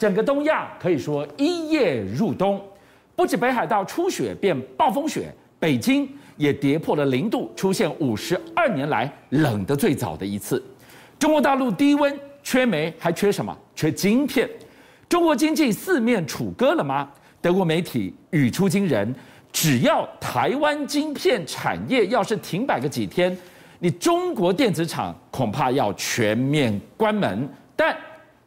整个东亚可以说一夜入冬，不止北海道初雪变暴风雪，北京也跌破了零度，出现五十二年来冷得最早的一次。中国大陆低温缺煤，还缺什么？缺晶片。中国经济四面楚歌了吗？德国媒体语出惊人，只要台湾晶片产业要是停摆个几天，你中国电子厂恐怕要全面关门。但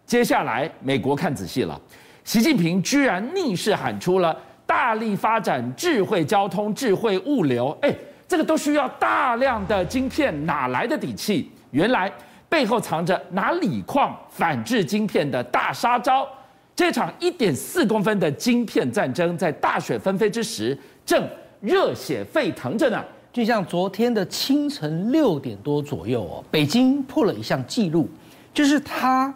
接下来美国看仔细了，习近平居然逆势喊出了大力发展智慧交通、智慧物流，哎，这个都需要大量的晶片，哪来的底气？原来背后藏着拿锂矿反制晶片的大杀招。这场一点四公分的晶片战争，在大雪纷飞之时，正热血沸腾着呢。就像昨天的清晨六点多左右哦，北京破了一项记录，就是它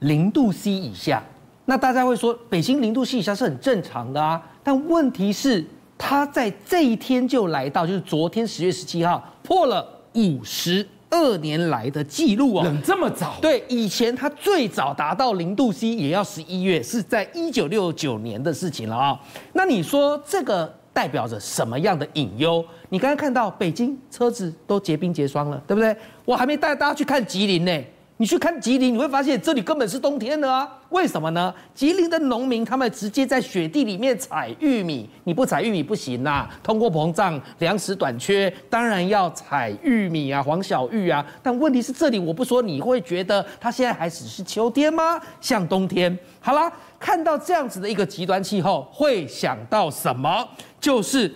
零度 C 以下。那大家会说，北京零度 C 以下是很正常的啊。但问题是，它在这一天就来到，就是昨天十月十七号破了五十。二年来的记录啊，冷这么早？对，以前它最早达到零度 C 也要十一月，是在一九六九年的事情了啊。那你说这个代表着什么样的隐忧？你刚刚看到北京车子都结冰结霜了，对不对？我还没带大家去看吉林呢。你去看吉林，你会发现这里根本是冬天的啊！为什么呢？吉林的农民他们直接在雪地里面采玉米，你不采玉米不行呐、啊！通货膨胀，粮食短缺，当然要采玉米啊，黄小玉啊。但问题是这里我不说，你会觉得它现在还只是秋天吗？像冬天。好啦，看到这样子的一个极端气候，会想到什么？就是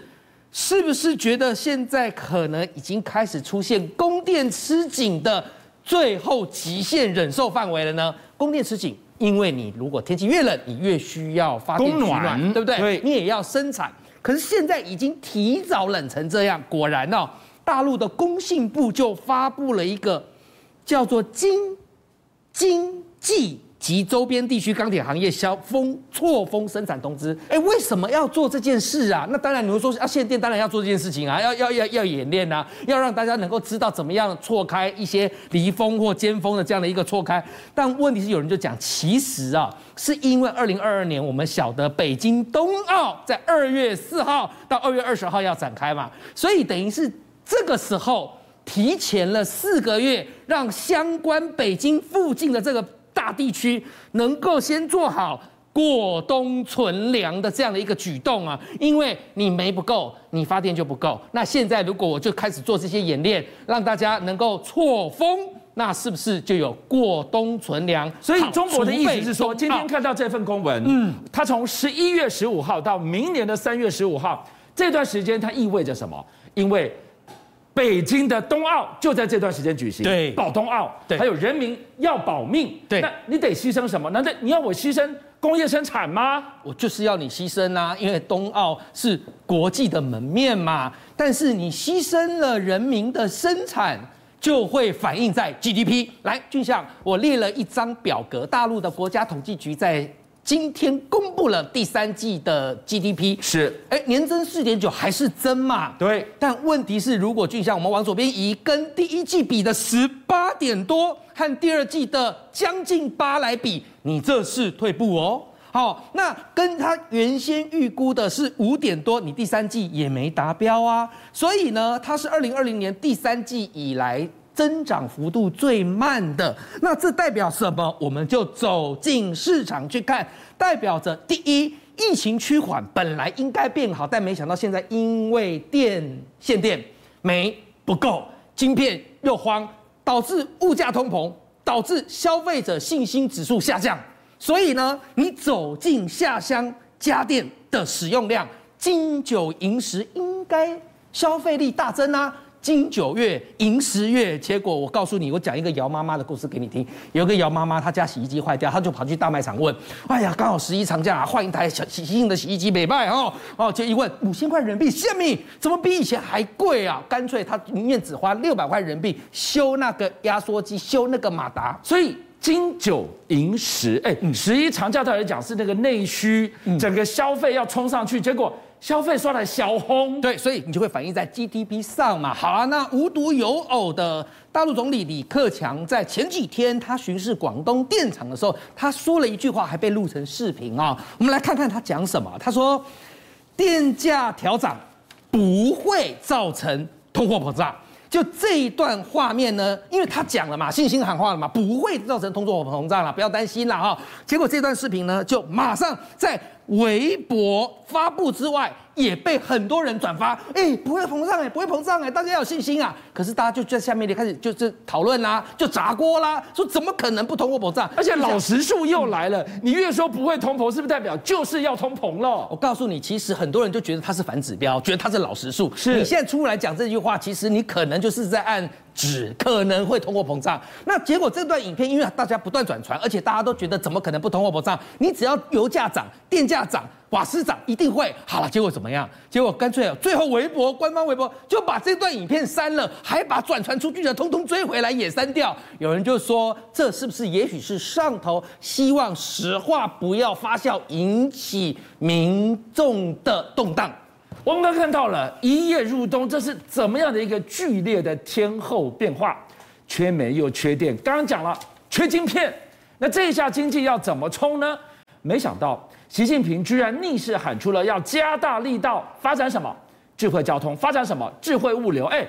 是不是觉得现在可能已经开始出现供电吃紧的？最后极限忍受范围了呢？供电吃紧，因为你如果天气越冷，你越需要发电取暖，暖对不对？对，你也要生产。可是现在已经提早冷成这样，果然哦，大陆的工信部就发布了一个叫做“京津冀”。及周边地区钢铁行业消封错峰生产通知，哎，为什么要做这件事啊？那当然你会说要限电，当然要做这件事情啊，要要要要演练啊，要让大家能够知道怎么样错开一些离峰或尖峰的这样的一个错开。但问题是有人就讲，其实啊，是因为二零二二年我们晓得北京冬奥在二月四号到二月二十号要展开嘛，所以等于是这个时候提前了四个月，让相关北京附近的这个。大地区能够先做好过冬存粮的这样的一个举动啊，因为你煤不够，你发电就不够。那现在如果我就开始做这些演练，让大家能够错峰，那是不是就有过冬存粮？所以中国的意思是说，今天看到这份公文，嗯，它从十一月十五号到明年的三月十五号这段时间，它意味着什么？因为北京的冬奥就在这段时间举行，对，保冬奥，对，还有人民要保命，对，那你得牺牲什么？难道你要我牺牲工业生产吗？我就是要你牺牲啊，因为冬奥是国际的门面嘛。但是你牺牲了人民的生产，就会反映在 GDP。来，俊相，我列了一张表格，大陆的国家统计局在。今天公布了第三季的 GDP，是，哎，年增四点九，还是增嘛？对。但问题是，如果就像我们往左边移，跟第一季比的十八点多，和第二季的将近八来比，你这是退步哦。好，那跟他原先预估的是五点多，你第三季也没达标啊。所以呢，它是二零二零年第三季以来。增长幅度最慢的，那这代表什么？我们就走进市场去看，代表着第一，疫情趋缓，本来应该变好，但没想到现在因为电限电，煤不够，晶片又慌，导致物价通膨，导致消费者信心指数下降。所以呢，你走进下乡家电的使用量，金九银十应该消费力大增啊。金九月，银十月，结果我告诉你，我讲一个姚妈妈的故事给你听。有个姚妈妈，她家洗衣机坏掉，她就跑去大卖场问：“哎呀，刚好十一长假啊，换一台小新的洗衣机，没卖哦。”哦，就一问五千块人民币，虾米怎么比以前还贵啊？干脆她宁愿只花六百块人民币修那个压缩机，修那个马达。所以金九银十，哎，十一长假对来讲是那个内需，整个消费要冲上去，结果。消费刷的小红，对，所以你就会反映在 GDP 上嘛。好啊，那无独有偶的，大陆总理李克强在前几天他巡视广东电厂的时候，他说了一句话，还被录成视频啊。我们来看看他讲什么。他说，电价调涨不会造成通货膨胀。就这一段画面呢，因为他讲了嘛，信心喊话了嘛，不会造成通货膨胀了，不要担心了哈。结果这段视频呢，就马上在微博发布之外。也被很多人转发，哎，不会膨胀哎，不会膨胀哎，大家要有信心啊！可是大家就在下面就开始就是讨论啦，就砸锅啦，说怎么可能不通货膨胀？而且老实数又来了，你越说不会通膨，是不是代表就是要通膨了？我告诉你，其实很多人就觉得它是反指标，觉得它是老实数。是你现在出来讲这句话，其实你可能就是在按只可能会通货膨胀。那结果这段影片，因为大家不断转传，而且大家都觉得怎么可能不通货膨胀？你只要油价涨，电价涨。瓦斯涨一定会好了，结果怎么样？结果干脆最后微博官方微博就把这段影片删了，还把转传出去的通通追回来也删掉。有人就说，这是不是也许是上头希望实话不要发酵，引起民众的动荡？我们刚看到了一夜入冬，这是怎么样的一个剧烈的天候变化？缺煤又缺电，刚刚讲了缺晶片，那这一下经济要怎么冲呢？没想到。习近平居然逆势喊出了要加大力道发展什么智慧交通，发展什么智慧物流，哎。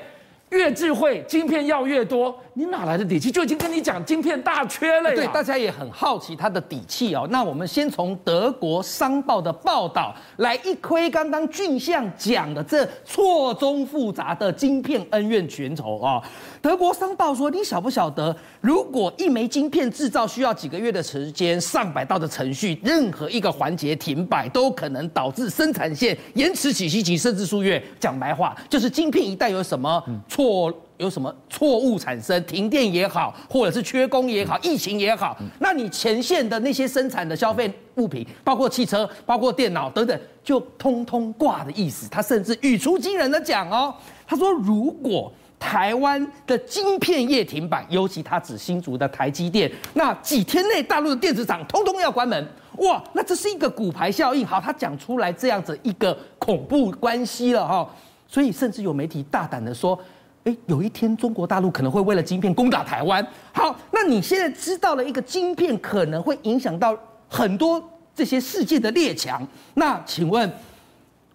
越智慧，晶片要越多，你哪来的底气？就已经跟你讲晶片大缺了呀。对，大家也很好奇他的底气哦。那我们先从德国商报的报道来一窥刚刚俊相讲的这错综复杂的晶片恩怨情仇啊。德国商报说，你晓不晓得，如果一枚晶片制造需要几个月的时间，上百道的程序，任何一个环节停摆，都可能导致生产线延迟几星期甚至数月。讲白话，就是晶片一旦有什么错。错有什么错误产生，停电也好，或者是缺工也好，疫情也好，那你前线的那些生产的消费物品，包括汽车、包括电脑等等，就通通挂的意思。他甚至语出惊人的讲哦，他说如果台湾的晶片业停摆，尤其他指新竹的台积电，那几天内大陆的电子厂通通要关门，哇，那这是一个骨牌效应。好，他讲出来这样子一个恐怖关系了哈，所以甚至有媒体大胆的说。诶，有一天中国大陆可能会为了晶片攻打台湾。好，那你现在知道了一个晶片可能会影响到很多这些世界的列强，那请问？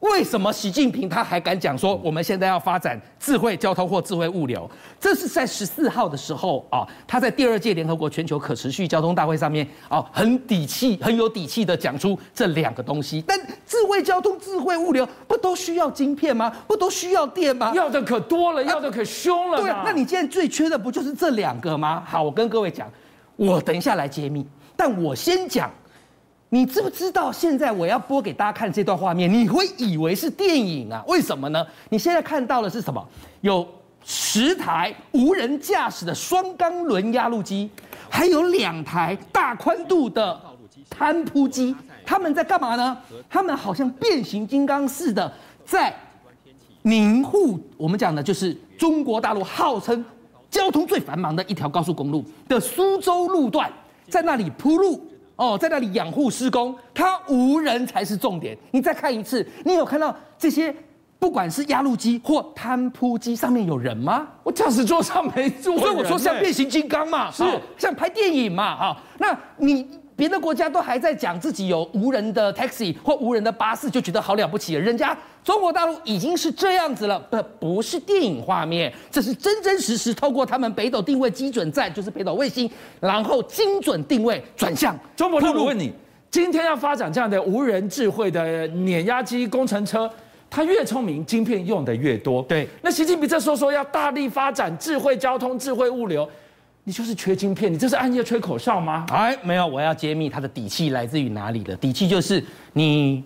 为什么习近平他还敢讲说我们现在要发展智慧交通或智慧物流？这是在十四号的时候啊，他在第二届联合国全球可持续交通大会上面啊，很底气、很有底气的讲出这两个东西。但智慧交通、智慧物流不都需要晶片吗？不都需要电吗？要的可多了，要的可凶了。对啊，那你现在最缺的不就是这两个吗？好，我跟各位讲，我等一下来揭秘，但我先讲。你知不知道现在我要播给大家看这段画面，你会以为是电影啊？为什么呢？你现在看到的是什么？有十台无人驾驶的双缸轮压路机，还有两台大宽度的摊铺机，他们在干嘛呢？他们好像变形金刚似的，在宁沪，我们讲的就是中国大陆号称交通最繁忙的一条高速公路的苏州路段，在那里铺路。哦，在那里养护施工，它无人才是重点。你再看一次，你有看到这些，不管是压路机或摊铺机上面有人吗？我驾驶座上没坐，所以我说像变形金刚嘛，是像拍电影嘛，哈。那你。别的国家都还在讲自己有无人的 taxi 或无人的巴士，就觉得好了不起了。人家中国大陆已经是这样子了，不不是电影画面，这是真真实实透过他们北斗定位基准站，就是北斗卫星，然后精准定位转向。中国大陆问你，今天要发展这样的无人智慧的碾压机工程车，它越聪明，晶片用的越多。对，那习近平这说说要大力发展智慧交通、智慧物流。你就是缺晶片，你这是暗夜吹口哨吗？哎，没有，我要揭秘它的底气来自于哪里的。底气就是你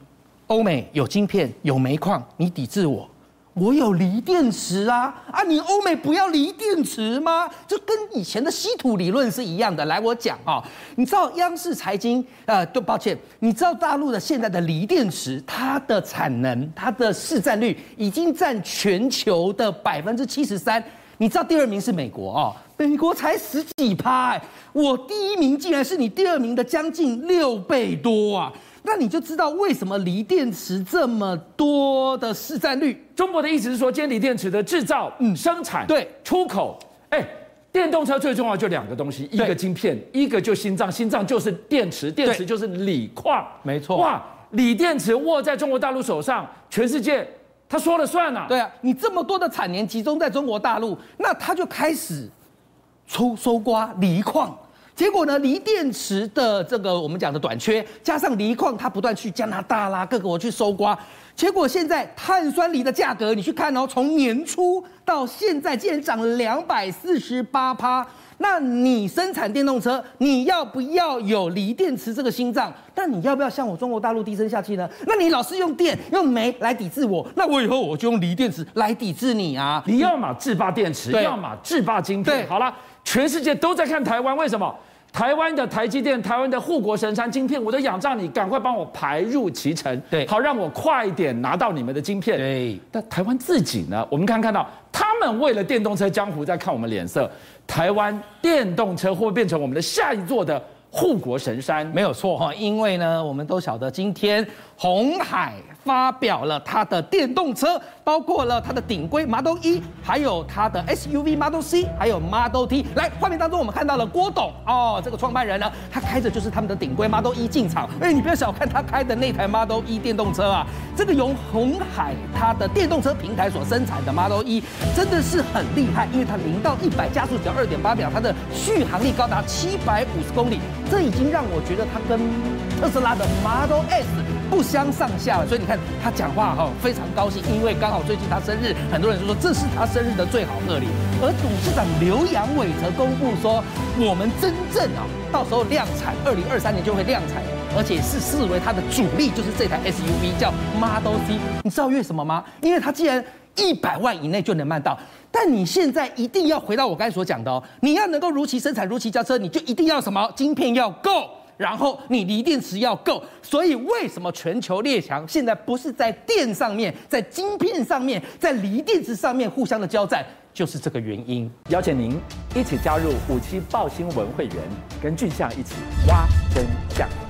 欧美有晶片有煤矿，你抵制我，我有锂电池啊啊！你欧美不要锂电池吗？就跟以前的稀土理论是一样的。来，我讲啊，你知道央视财经呃，对，抱歉，你知道大陆的现在的锂电池，它的产能、它的市占率已经占全球的百分之七十三。你知道第二名是美国啊、哦？美国才十几趴，我第一名竟然是你第二名的将近六倍多啊！那你就知道为什么锂电池这么多的市占率。中国的意思是说，今天锂电池的制造、嗯，生产、对，出口，哎，电动车最重要就两个东西，一个晶片，一个就心脏，心脏就是电池，电池就是锂矿，没错。哇，锂电池握在中国大陆手上，全世界他说了算啊。对啊，你这么多的产能集中在中国大陆，那他就开始抽搜刮锂矿。结果呢，锂电池的这个我们讲的短缺，加上锂矿它不断去加拿大啦各国去搜刮，结果现在碳酸锂的价格，你去看哦，从年初到现在竟然涨了两百四十八趴。那你生产电动车，你要不要有锂电池这个心脏？但你要不要向我中国大陆低声下气呢？那你老是用电用煤来抵制我，那我以后我就用锂电池来抵制你啊！你要么制霸电池，要么制霸晶片。好了。全世界都在看台湾，为什么？台湾的台积电、台湾的护国神山晶片，我都仰仗你，赶快帮我排入其成，对，好让我快一点拿到你们的晶片。对，但台湾自己呢？我们刚看到，他们为了电动车江湖在看我们脸色。台湾电动车会变成我们的下一座的护国神山？没有错哈，因为呢，我们都晓得今天红海。发表了它的电动车，包括了它的顶规 Model E，还有它的 SUV Model C，还有 Model T。来，画面当中我们看到了郭董哦，这个创办人呢，他开着就是他们的顶规 Model E 进场。哎，你不要小看他开的那台 Model E 电动车啊，这个由红海它的电动车平台所生产的 Model E 真的是很厉害，因为它零到一百加速只要二点八秒，它的续航力高达七百五十公里，这已经让我觉得它跟特斯拉的 Model S 不相上下了。所以你看。他讲话哈非常高兴，因为刚好最近他生日，很多人就说这是他生日的最好贺礼。而董事长刘扬伟则公布说，我们真正啊，到时候量产，二零二三年就会量产，而且是视为它的主力就是这台 SUV 叫 Model C。你知道为什么吗？因为它既然一百万以内就能卖到，但你现在一定要回到我刚才所讲的哦，你要能够如期生产、如期交车，你就一定要什么？晶片要够。然后你锂电池要够，所以为什么全球列强现在不是在电上面，在晶片上面，在锂电池上面互相的交战，就是这个原因。邀请您一起加入五七报新闻会员，跟俊相一起挖真相。